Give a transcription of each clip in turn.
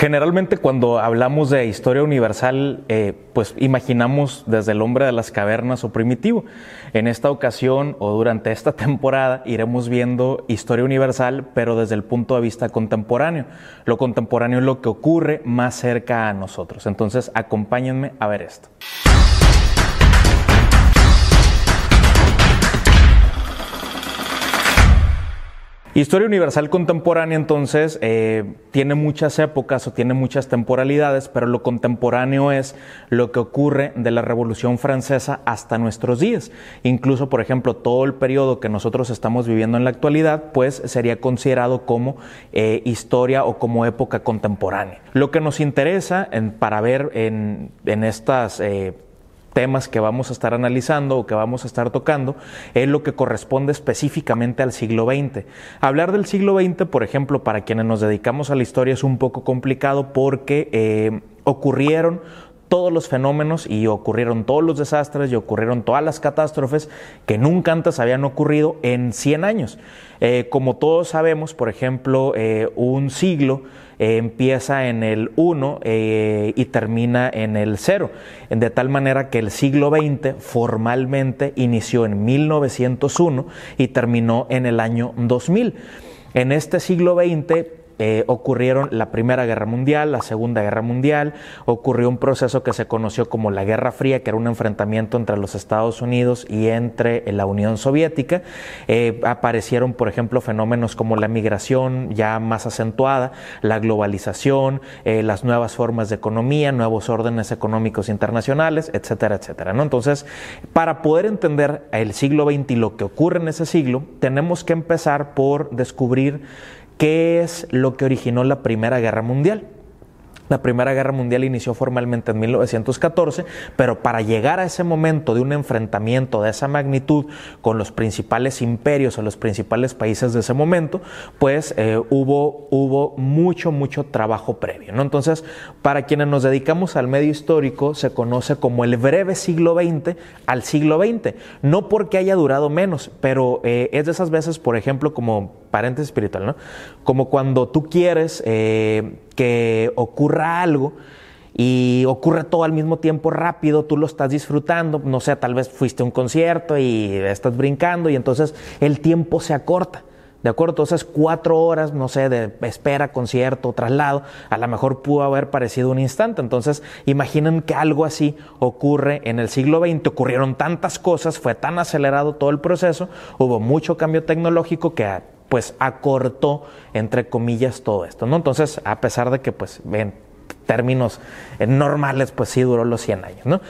Generalmente cuando hablamos de historia universal, eh, pues imaginamos desde el hombre de las cavernas o primitivo. En esta ocasión o durante esta temporada iremos viendo historia universal, pero desde el punto de vista contemporáneo. Lo contemporáneo es lo que ocurre más cerca a nosotros. Entonces acompáñenme a ver esto. Historia universal contemporánea entonces eh, tiene muchas épocas o tiene muchas temporalidades, pero lo contemporáneo es lo que ocurre de la Revolución Francesa hasta nuestros días. Incluso, por ejemplo, todo el periodo que nosotros estamos viviendo en la actualidad, pues sería considerado como eh, historia o como época contemporánea. Lo que nos interesa para ver en, estas... Eh, temas que vamos a estar analizando o que vamos a estar tocando es lo que corresponde específicamente al siglo XX. Hablar del siglo XX, por ejemplo, para quienes nos dedicamos a la historia es un poco complicado porque eh, ocurrieron todos los fenómenos y ocurrieron todos los desastres y ocurrieron todas las catástrofes que nunca antes habían ocurrido en 100 años. Eh, como todos sabemos, por ejemplo, eh, un siglo eh, empieza en el 1 y termina en el 0, de tal manera que el siglo XX formalmente inició en 1901 y terminó en el año 2000. En este siglo XX eh, ocurrieron la Primera Guerra Mundial, la Segunda Guerra Mundial, ocurrió un proceso que se conoció como la Guerra Fría, que era un enfrentamiento entre los Estados Unidos y entre la Unión Soviética. Eh, aparecieron, por ejemplo, fenómenos como la migración ya más acentuada, la globalización, eh, las nuevas formas de economía, nuevos órdenes económicos internacionales, etcétera, etcétera. ¿no? Entonces, para poder entender el siglo XX y lo que ocurre en ese siglo, tenemos que empezar por descubrir ¿Qué es lo que originó la Primera Guerra Mundial? La Primera Guerra Mundial inició formalmente en 1914, pero para llegar a ese momento de un enfrentamiento de esa magnitud con los principales imperios o los principales países de ese momento, pues eh, hubo, hubo mucho, mucho trabajo previo. ¿no? Entonces, para quienes nos dedicamos al medio histórico, se conoce como el breve siglo XX al siglo XX. No porque haya durado menos, pero eh, es de esas veces, por ejemplo, como paréntesis espiritual, ¿no? Como cuando tú quieres eh, que ocurra algo y ocurre todo al mismo tiempo rápido, tú lo estás disfrutando, no sé, tal vez fuiste a un concierto y estás brincando y entonces el tiempo se acorta. ¿De acuerdo? Entonces, cuatro horas, no sé, de espera, concierto, traslado, a lo mejor pudo haber parecido un instante. Entonces, imaginen que algo así ocurre en el siglo XX. Ocurrieron tantas cosas, fue tan acelerado todo el proceso, hubo mucho cambio tecnológico que pues acortó, entre comillas, todo esto, ¿no? Entonces, a pesar de que, pues, en términos normales, pues sí duró los 100 años, ¿no?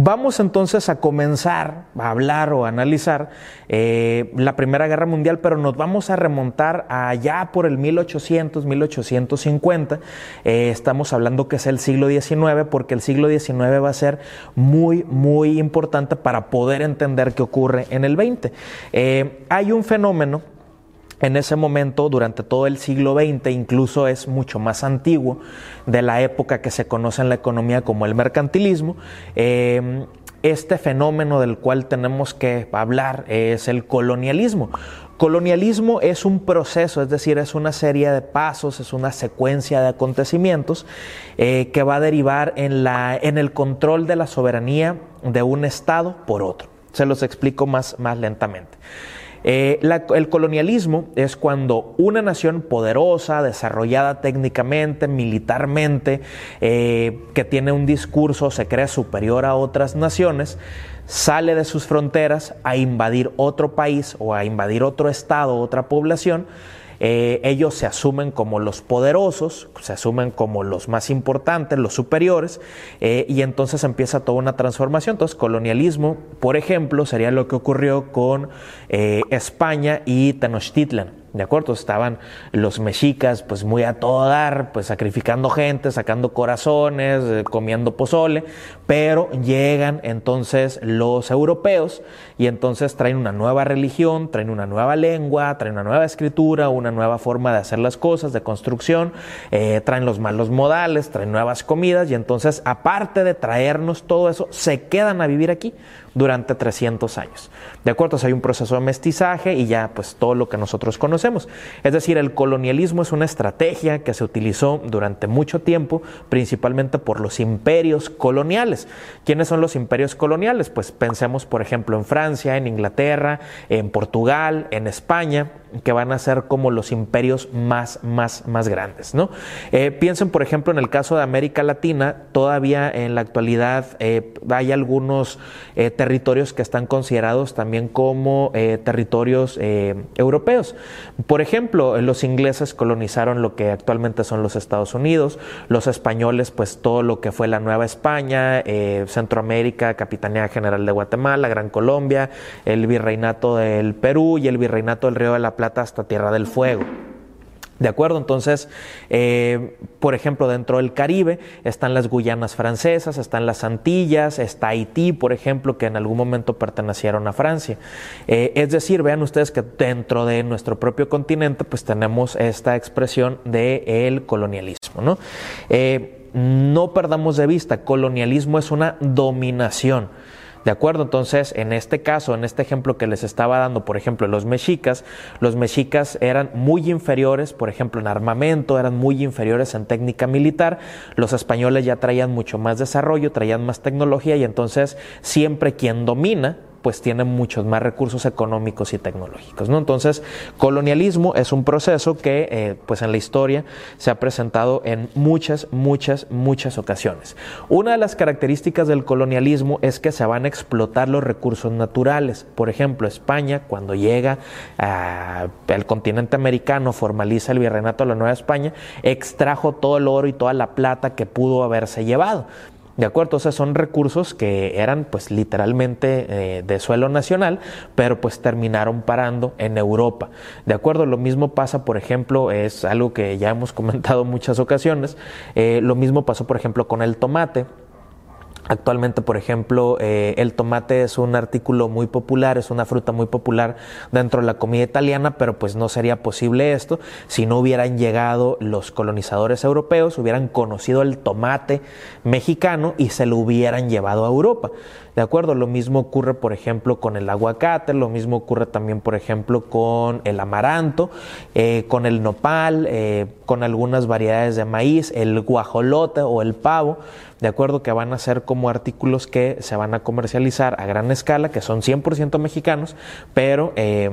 Vamos entonces a comenzar a hablar o a analizar eh, la Primera Guerra Mundial, pero nos vamos a remontar allá por el 1800, 1850. Eh, estamos hablando que es el siglo XIX, porque el siglo XIX va a ser muy, muy importante para poder entender qué ocurre en el XX. Eh, hay un fenómeno en ese momento, durante todo el siglo XX, incluso es mucho más antiguo de la época que se conoce en la economía como el mercantilismo. Eh, este fenómeno del cual tenemos que hablar es el colonialismo. Colonialismo es un proceso, es decir, es una serie de pasos, es una secuencia de acontecimientos eh, que va a derivar en, la, en el control de la soberanía de un Estado por otro. Se los explico más, más lentamente. Eh, el colonialismo es cuando una nación poderosa, desarrollada técnicamente, militarmente, eh, que tiene un discurso, se cree superior a otras naciones, sale de sus fronteras a invadir otro país o a invadir otro estado, otra población, eh, ellos se asumen como los poderosos, se asumen como los más importantes, los superiores, eh, y entonces empieza toda una transformación. Entonces, colonialismo, por ejemplo, sería lo que ocurrió con eh, España y Tenochtitlan. ¿De acuerdo? Estaban los mexicas pues muy a todo dar, pues sacrificando gente, sacando corazones, eh, comiendo pozole, pero llegan entonces los europeos y entonces traen una nueva religión, traen una nueva lengua, traen una nueva escritura, una nueva forma de hacer las cosas, de construcción, eh, traen los malos modales, traen nuevas comidas y entonces aparte de traernos todo eso, se quedan a vivir aquí durante 300 años. ¿De acuerdo? hay un proceso de mestizaje y ya pues todo lo que nosotros conocemos. Es decir, el colonialismo es una estrategia que se utilizó durante mucho tiempo, principalmente por los imperios coloniales. ¿Quiénes son los imperios coloniales? Pues pensemos, por ejemplo, en Francia, en Inglaterra, en Portugal, en España que van a ser como los imperios más, más, más grandes. ¿no? Eh, piensen, por ejemplo, en el caso de América Latina, todavía en la actualidad eh, hay algunos eh, territorios que están considerados también como territorios europeos. Por ejemplo, los ingleses colonizaron lo que actualmente son los Estados Unidos, los españoles, pues todo lo que fue la Nueva España, Centroamérica, Capitanía General de Guatemala, Gran Colombia, el Virreinato del Perú y el Virreinato del Río de la Plata hasta Tierra del Fuego. ¿De acuerdo? Entonces, eh, por ejemplo, dentro del Caribe están las Guyanas francesas, están las Antillas, está Haití, por ejemplo, que en algún momento pertenecieron a Francia. Eh, es decir, vean ustedes que dentro de nuestro propio continente, pues tenemos esta expresión del el colonialismo, ¿no? Eh, no perdamos de vista, colonialismo es una dominación. ¿De acuerdo? Entonces, en este caso, en este ejemplo que les estaba dando, por ejemplo, los mexicas, los mexicas eran muy inferiores, por ejemplo, en armamento, eran muy inferiores en técnica militar, los españoles ya traían mucho más desarrollo, traían más tecnología y entonces siempre quien domina pues tiene muchos más recursos económicos y tecnológicos. ¿no? Entonces, colonialismo es un proceso que eh, pues en la historia se ha presentado en muchas, muchas, muchas ocasiones. Una de las características del colonialismo es que se van a explotar los recursos naturales. Por ejemplo, España, cuando llega al continente americano, formaliza el virreinato de la Nueva España, extrajo todo el oro y toda la plata que pudo haberse llevado. ¿De acuerdo? O sea, son recursos que eran pues literalmente eh, de suelo nacional, pero pues terminaron parando en Europa. ¿De acuerdo? Lo mismo pasa, por ejemplo, es algo que ya hemos comentado muchas ocasiones, eh, lo mismo pasó, por ejemplo, con el tomate. Actualmente, por ejemplo, eh, el tomate es un artículo muy popular, es una fruta muy popular dentro de la comida italiana, pero pues no sería posible esto si no hubieran llegado los colonizadores europeos, hubieran conocido el tomate mexicano y se lo hubieran llevado a Europa. ¿De acuerdo? Lo mismo ocurre, por ejemplo, con el aguacate, lo mismo ocurre también, por ejemplo, con el amaranto, eh, con el nopal, eh, con algunas variedades de maíz, el guajolote o el pavo, ¿de acuerdo? Que van a ser como artículos que se van a comercializar a gran escala, que son 100% mexicanos, pero... Eh,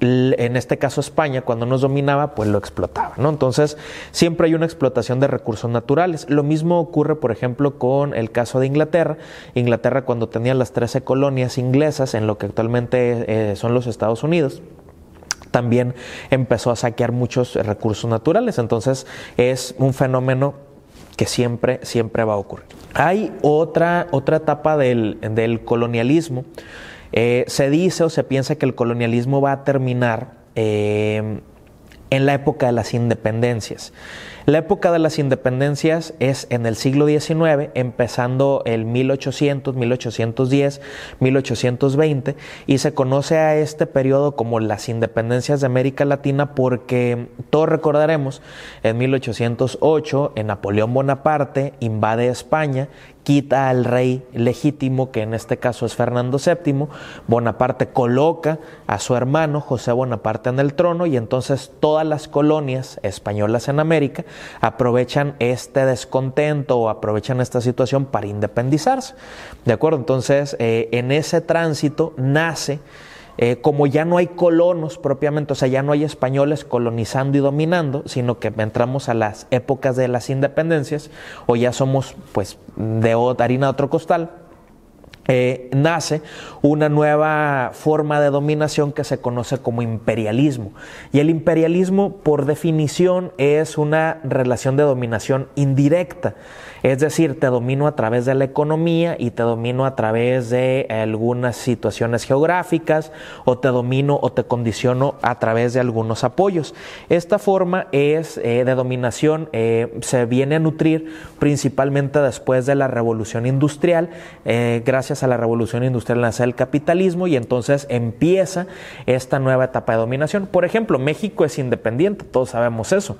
en este caso España, cuando nos dominaba, pues lo explotaba, ¿no? Entonces, siempre hay una explotación de recursos naturales. Lo mismo ocurre, por ejemplo, con el caso de Inglaterra. Inglaterra, cuando tenía las 13 colonias inglesas en lo que actualmente eh, son los Estados Unidos, también empezó a saquear muchos recursos naturales. Entonces, es un fenómeno que siempre, siempre va a ocurrir. Hay otra, otra etapa del, del colonialismo eh, se dice o se piensa que el colonialismo va a terminar eh, en la época de las independencias. La época de las independencias es en el siglo XIX, empezando el 1800, 1810, 1820, y se conoce a este periodo como las independencias de América Latina porque todos recordaremos, en 1808, en Napoleón Bonaparte invade España quita al rey legítimo, que en este caso es Fernando VII, Bonaparte coloca a su hermano José Bonaparte en el trono y entonces todas las colonias españolas en América aprovechan este descontento o aprovechan esta situación para independizarse. ¿De acuerdo? Entonces, eh, en ese tránsito nace eh, como ya no hay colonos propiamente, o sea, ya no hay españoles colonizando y dominando, sino que entramos a las épocas de las independencias, o ya somos pues de harina de otro costal, eh, nace una nueva forma de dominación que se conoce como imperialismo. Y el imperialismo, por definición, es una relación de dominación indirecta. Es decir, te domino a través de la economía y te domino a través de algunas situaciones geográficas o te domino o te condiciono a través de algunos apoyos. Esta forma es eh, de dominación eh, se viene a nutrir principalmente después de la revolución industrial. Eh, a la revolución industrial nace el capitalismo y entonces empieza esta nueva etapa de dominación. Por ejemplo, México es independiente, todos sabemos eso.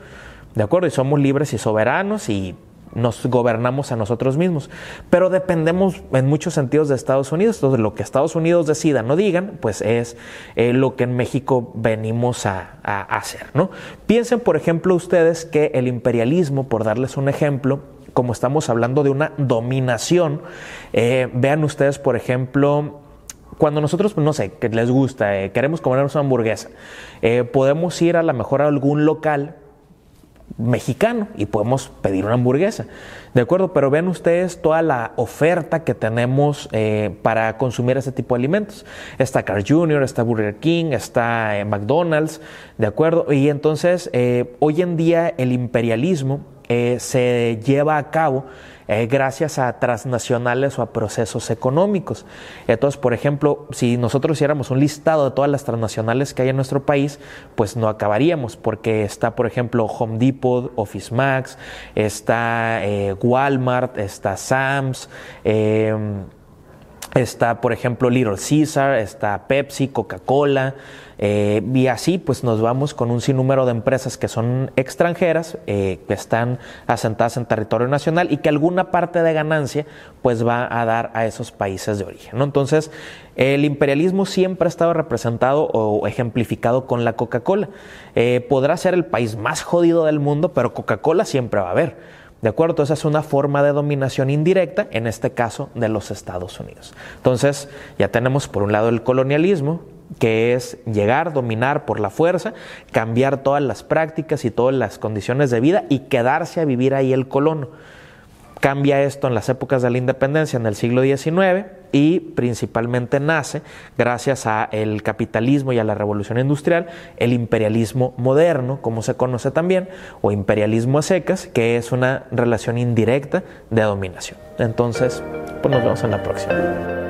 ¿De acuerdo? Y somos libres y soberanos y nos gobernamos a nosotros mismos. Pero dependemos en muchos sentidos de Estados Unidos. Entonces, lo que Estados Unidos decida, no digan, pues es eh, lo que en México venimos a, hacer. ¿no? Piensen, por ejemplo, ustedes que el imperialismo, por darles un ejemplo, como estamos hablando de una dominación, eh, vean ustedes, por ejemplo, cuando nosotros, no sé, que les gusta, eh, queremos comernos una hamburguesa, podemos ir a lo mejor a algún local mexicano y podemos pedir una hamburguesa. ¿De acuerdo? Pero vean ustedes toda la oferta que tenemos eh, para consumir ese tipo de alimentos. Está Car Jr., está Burger King, está eh, McDonald's, ¿de acuerdo? Y entonces, eh, hoy en día el imperialismo se lleva a cabo eh, gracias a transnacionales o a procesos económicos. Entonces, por ejemplo, si nosotros hiciéramos un listado de todas las transnacionales que hay en nuestro país, pues no acabaríamos, porque está, por ejemplo, Home Depot, Office Max, está eh, Walmart, está Sam's, em, está, por ejemplo, Little Caesar, está Pepsi, Coca-Cola, eh, y así pues nos vamos con un sinnúmero de empresas que son extranjeras, eh, que están asentadas en territorio nacional y que alguna parte de ganancia pues va a dar a esos países de origen. ¿no? Entonces, el imperialismo siempre ha estado representado o ejemplificado con la Coca-Cola. Eh, podrá ser el país más jodido del mundo, pero Coca-Cola siempre va a haber. ¿De acuerdo? Entonces es una forma de dominación indirecta, en este caso de los Estados Unidos. Entonces ya tenemos por un lado el colonialismo, que es llegar, dominar por la fuerza, cambiar todas las prácticas y todas las condiciones de vida y quedarse a vivir ahí el colono. Cambia esto en las épocas de la independencia en el siglo XIX y principalmente nace gracias al capitalismo y a la revolución industrial el imperialismo moderno, como se conoce también, o imperialismo a secas, que es una relación indirecta de dominación. Entonces, pues nos vemos en la próxima.